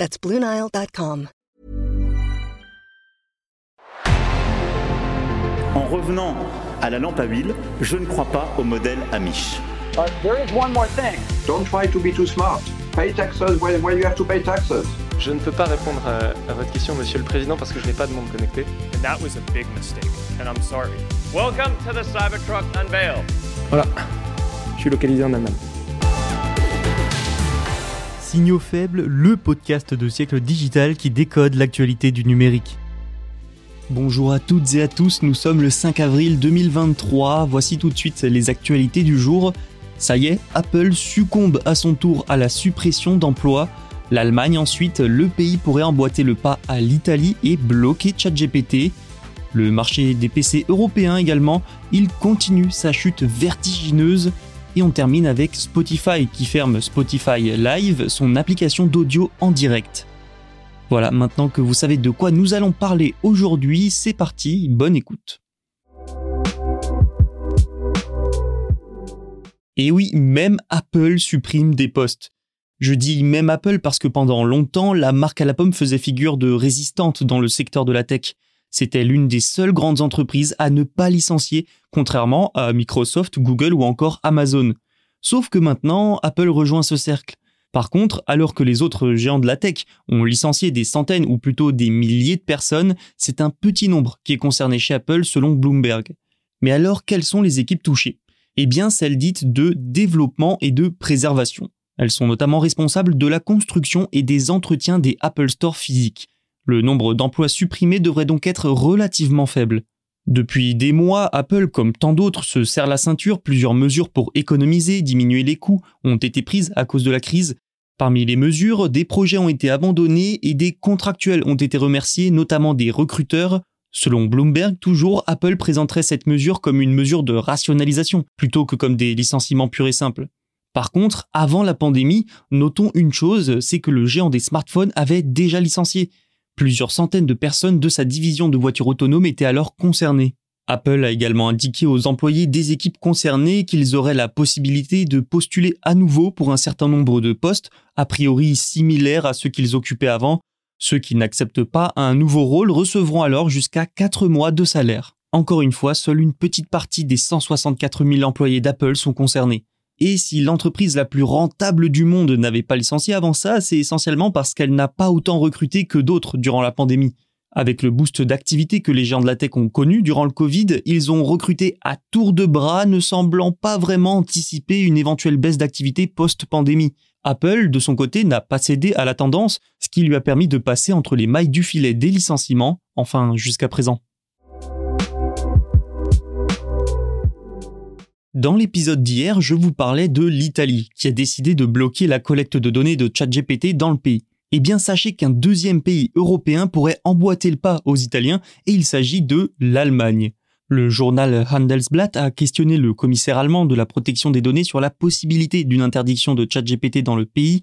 That's BlueNile.com. En revenant à la lampe à huile, je ne crois pas au modèle Amish. Uh, there is one more thing. Don't try to be too smart. Pay taxes when, when you have to pay taxes. Je ne peux pas répondre à, à votre question, Monsieur le Président, parce que je n'ai pas de monde connecté. And that was a big mistake, and I'm sorry. Welcome to the Cybertruck Unveil. Voilà, je suis localisé en Allemagne. Signaux faibles, le podcast de siècle digital qui décode l'actualité du numérique. Bonjour à toutes et à tous, nous sommes le 5 avril 2023, voici tout de suite les actualités du jour. Ça y est, Apple succombe à son tour à la suppression d'emplois. L'Allemagne ensuite, le pays pourrait emboîter le pas à l'Italie et bloquer ChatGPT. Le marché des PC européens également, il continue sa chute vertigineuse. Et on termine avec Spotify qui ferme Spotify Live, son application d'audio en direct. Voilà, maintenant que vous savez de quoi nous allons parler aujourd'hui, c'est parti, bonne écoute. Et oui, même Apple supprime des postes. Je dis même Apple parce que pendant longtemps, la marque à la pomme faisait figure de résistante dans le secteur de la tech. C'était l'une des seules grandes entreprises à ne pas licencier, contrairement à Microsoft, Google ou encore Amazon. Sauf que maintenant, Apple rejoint ce cercle. Par contre, alors que les autres géants de la tech ont licencié des centaines ou plutôt des milliers de personnes, c'est un petit nombre qui est concerné chez Apple selon Bloomberg. Mais alors, quelles sont les équipes touchées? Eh bien, celles dites de développement et de préservation. Elles sont notamment responsables de la construction et des entretiens des Apple Store physiques. Le nombre d'emplois supprimés devrait donc être relativement faible. Depuis des mois, Apple, comme tant d'autres, se serre la ceinture. Plusieurs mesures pour économiser, diminuer les coûts ont été prises à cause de la crise. Parmi les mesures, des projets ont été abandonnés et des contractuels ont été remerciés, notamment des recruteurs. Selon Bloomberg, toujours, Apple présenterait cette mesure comme une mesure de rationalisation, plutôt que comme des licenciements purs et simples. Par contre, avant la pandémie, notons une chose, c'est que le géant des smartphones avait déjà licencié. Plusieurs centaines de personnes de sa division de voitures autonomes étaient alors concernées. Apple a également indiqué aux employés des équipes concernées qu'ils auraient la possibilité de postuler à nouveau pour un certain nombre de postes, a priori similaires à ceux qu'ils occupaient avant. Ceux qui n'acceptent pas un nouveau rôle recevront alors jusqu'à 4 mois de salaire. Encore une fois, seule une petite partie des 164 000 employés d'Apple sont concernés. Et si l'entreprise la plus rentable du monde n'avait pas licencié avant ça, c'est essentiellement parce qu'elle n'a pas autant recruté que d'autres durant la pandémie. Avec le boost d'activité que les géants de la tech ont connu durant le Covid, ils ont recruté à tour de bras, ne semblant pas vraiment anticiper une éventuelle baisse d'activité post-pandémie. Apple, de son côté, n'a pas cédé à la tendance, ce qui lui a permis de passer entre les mailles du filet des licenciements, enfin jusqu'à présent. Dans l'épisode d'hier, je vous parlais de l'Italie, qui a décidé de bloquer la collecte de données de ChatGPT dans le pays. Eh bien, sachez qu'un deuxième pays européen pourrait emboîter le pas aux Italiens, et il s'agit de l'Allemagne. Le journal Handelsblatt a questionné le commissaire allemand de la protection des données sur la possibilité d'une interdiction de ChatGPT dans le pays,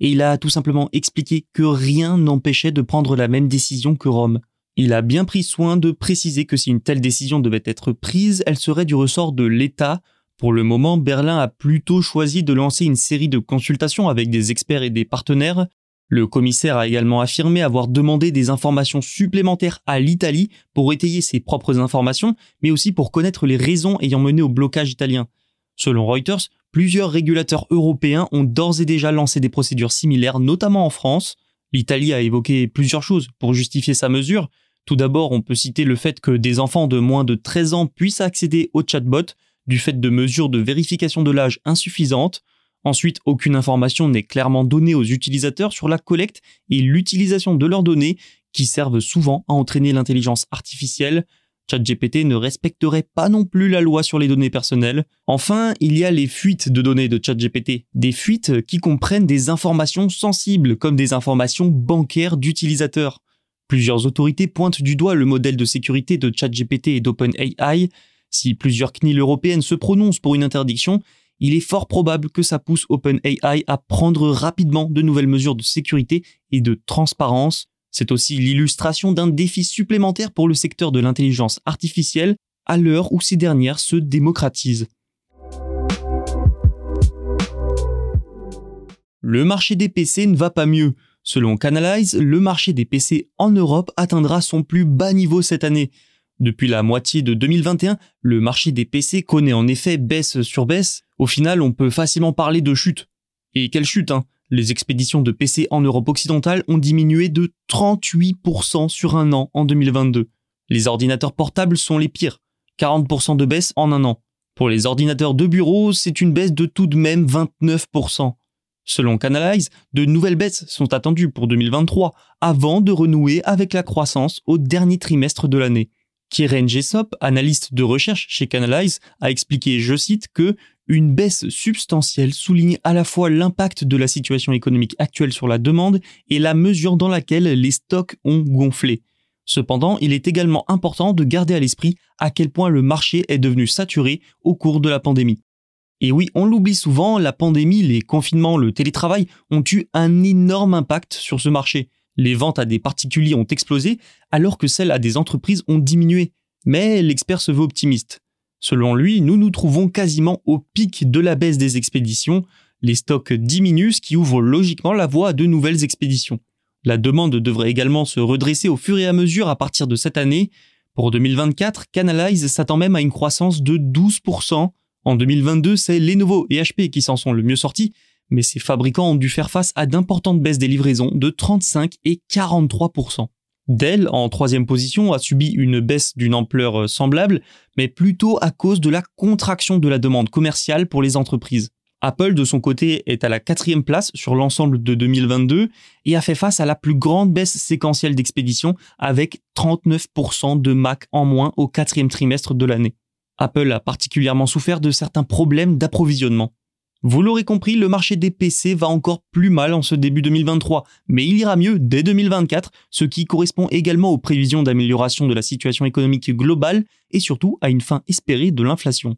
et il a tout simplement expliqué que rien n'empêchait de prendre la même décision que Rome. Il a bien pris soin de préciser que si une telle décision devait être prise, elle serait du ressort de l'État. Pour le moment, Berlin a plutôt choisi de lancer une série de consultations avec des experts et des partenaires. Le commissaire a également affirmé avoir demandé des informations supplémentaires à l'Italie pour étayer ses propres informations, mais aussi pour connaître les raisons ayant mené au blocage italien. Selon Reuters, plusieurs régulateurs européens ont d'ores et déjà lancé des procédures similaires, notamment en France. L'Italie a évoqué plusieurs choses pour justifier sa mesure, tout d'abord, on peut citer le fait que des enfants de moins de 13 ans puissent accéder au chatbot du fait de mesures de vérification de l'âge insuffisantes. Ensuite, aucune information n'est clairement donnée aux utilisateurs sur la collecte et l'utilisation de leurs données qui servent souvent à entraîner l'intelligence artificielle. ChatGPT ne respecterait pas non plus la loi sur les données personnelles. Enfin, il y a les fuites de données de ChatGPT, des fuites qui comprennent des informations sensibles comme des informations bancaires d'utilisateurs. Plusieurs autorités pointent du doigt le modèle de sécurité de ChatGPT et d'OpenAI. Si plusieurs CNIL européennes se prononcent pour une interdiction, il est fort probable que ça pousse OpenAI à prendre rapidement de nouvelles mesures de sécurité et de transparence. C'est aussi l'illustration d'un défi supplémentaire pour le secteur de l'intelligence artificielle à l'heure où ces dernières se démocratisent. Le marché des PC ne va pas mieux. Selon Canalize, le marché des PC en Europe atteindra son plus bas niveau cette année. Depuis la moitié de 2021, le marché des PC connaît en effet baisse sur baisse. Au final, on peut facilement parler de chute. Et quelle chute, hein? Les expéditions de PC en Europe occidentale ont diminué de 38% sur un an en 2022. Les ordinateurs portables sont les pires. 40% de baisse en un an. Pour les ordinateurs de bureau, c'est une baisse de tout de même 29%. Selon Canalize, de nouvelles baisses sont attendues pour 2023 avant de renouer avec la croissance au dernier trimestre de l'année. Kieran Jessop, analyste de recherche chez Canalize, a expliqué, je cite, que une baisse substantielle souligne à la fois l'impact de la situation économique actuelle sur la demande et la mesure dans laquelle les stocks ont gonflé. Cependant, il est également important de garder à l'esprit à quel point le marché est devenu saturé au cours de la pandémie. Et oui, on l'oublie souvent, la pandémie, les confinements, le télétravail ont eu un énorme impact sur ce marché les ventes à des particuliers ont explosé alors que celles à des entreprises ont diminué. Mais l'expert se veut optimiste. Selon lui, nous nous trouvons quasiment au pic de la baisse des expéditions. Les stocks diminuent, ce qui ouvre logiquement la voie à de nouvelles expéditions. La demande devrait également se redresser au fur et à mesure à partir de cette année. Pour 2024, Canalize s'attend même à une croissance de 12%. En 2022, c'est Lenovo et HP qui s'en sont le mieux sortis, mais ces fabricants ont dû faire face à d'importantes baisses des livraisons de 35 et 43%. Dell, en troisième position, a subi une baisse d'une ampleur euh, semblable, mais plutôt à cause de la contraction de la demande commerciale pour les entreprises. Apple, de son côté, est à la quatrième place sur l'ensemble de 2022 et a fait face à la plus grande baisse séquentielle d'expédition avec 39% de Mac en moins au quatrième trimestre de l'année. Apple a particulièrement souffert de certains problèmes d'approvisionnement. Vous l'aurez compris, le marché des PC va encore plus mal en ce début 2023, mais il ira mieux dès 2024, ce qui correspond également aux prévisions d'amélioration de la situation économique globale et surtout à une fin espérée de l'inflation.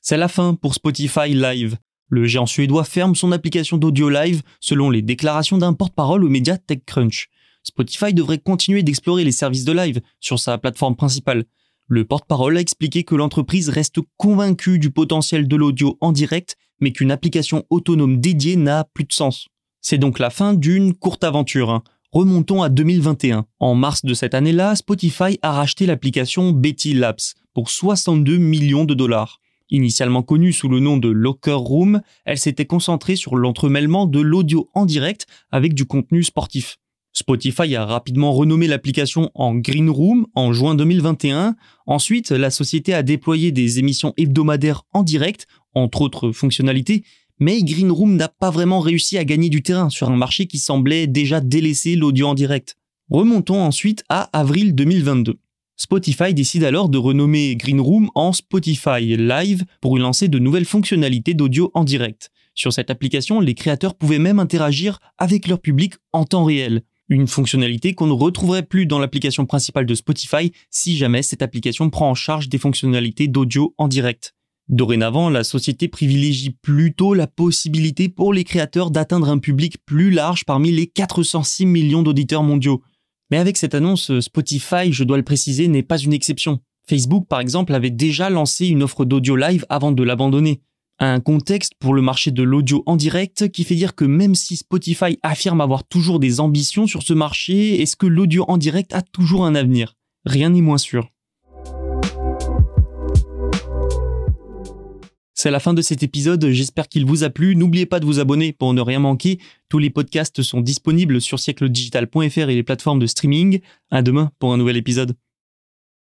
C'est la fin pour Spotify Live. Le géant suédois ferme son application d'audio live selon les déclarations d'un porte-parole au média TechCrunch. Spotify devrait continuer d'explorer les services de live sur sa plateforme principale. Le porte-parole a expliqué que l'entreprise reste convaincue du potentiel de l'audio en direct, mais qu'une application autonome dédiée n'a plus de sens. C'est donc la fin d'une courte aventure. Hein. Remontons à 2021. En mars de cette année-là, Spotify a racheté l'application Betty Labs pour 62 millions de dollars. Initialement connue sous le nom de Locker Room, elle s'était concentrée sur l'entremêlement de l'audio en direct avec du contenu sportif. Spotify a rapidement renommé l'application en Green Room en juin 2021. Ensuite, la société a déployé des émissions hebdomadaires en direct, entre autres fonctionnalités, mais Green Room n'a pas vraiment réussi à gagner du terrain sur un marché qui semblait déjà délaisser l'audio en direct. Remontons ensuite à avril 2022. Spotify décide alors de renommer Green Room en Spotify Live pour y lancer de nouvelles fonctionnalités d'audio en direct. Sur cette application, les créateurs pouvaient même interagir avec leur public en temps réel. Une fonctionnalité qu'on ne retrouverait plus dans l'application principale de Spotify si jamais cette application prend en charge des fonctionnalités d'audio en direct. Dorénavant, la société privilégie plutôt la possibilité pour les créateurs d'atteindre un public plus large parmi les 406 millions d'auditeurs mondiaux. Mais avec cette annonce, Spotify, je dois le préciser, n'est pas une exception. Facebook, par exemple, avait déjà lancé une offre d'audio live avant de l'abandonner. Un contexte pour le marché de l'audio en direct qui fait dire que même si Spotify affirme avoir toujours des ambitions sur ce marché, est-ce que l'audio en direct a toujours un avenir? Rien n'est moins sûr. C'est la fin de cet épisode, j'espère qu'il vous a plu. N'oubliez pas de vous abonner pour ne rien manquer. Tous les podcasts sont disponibles sur siècledigital.fr et les plateformes de streaming. À demain pour un nouvel épisode.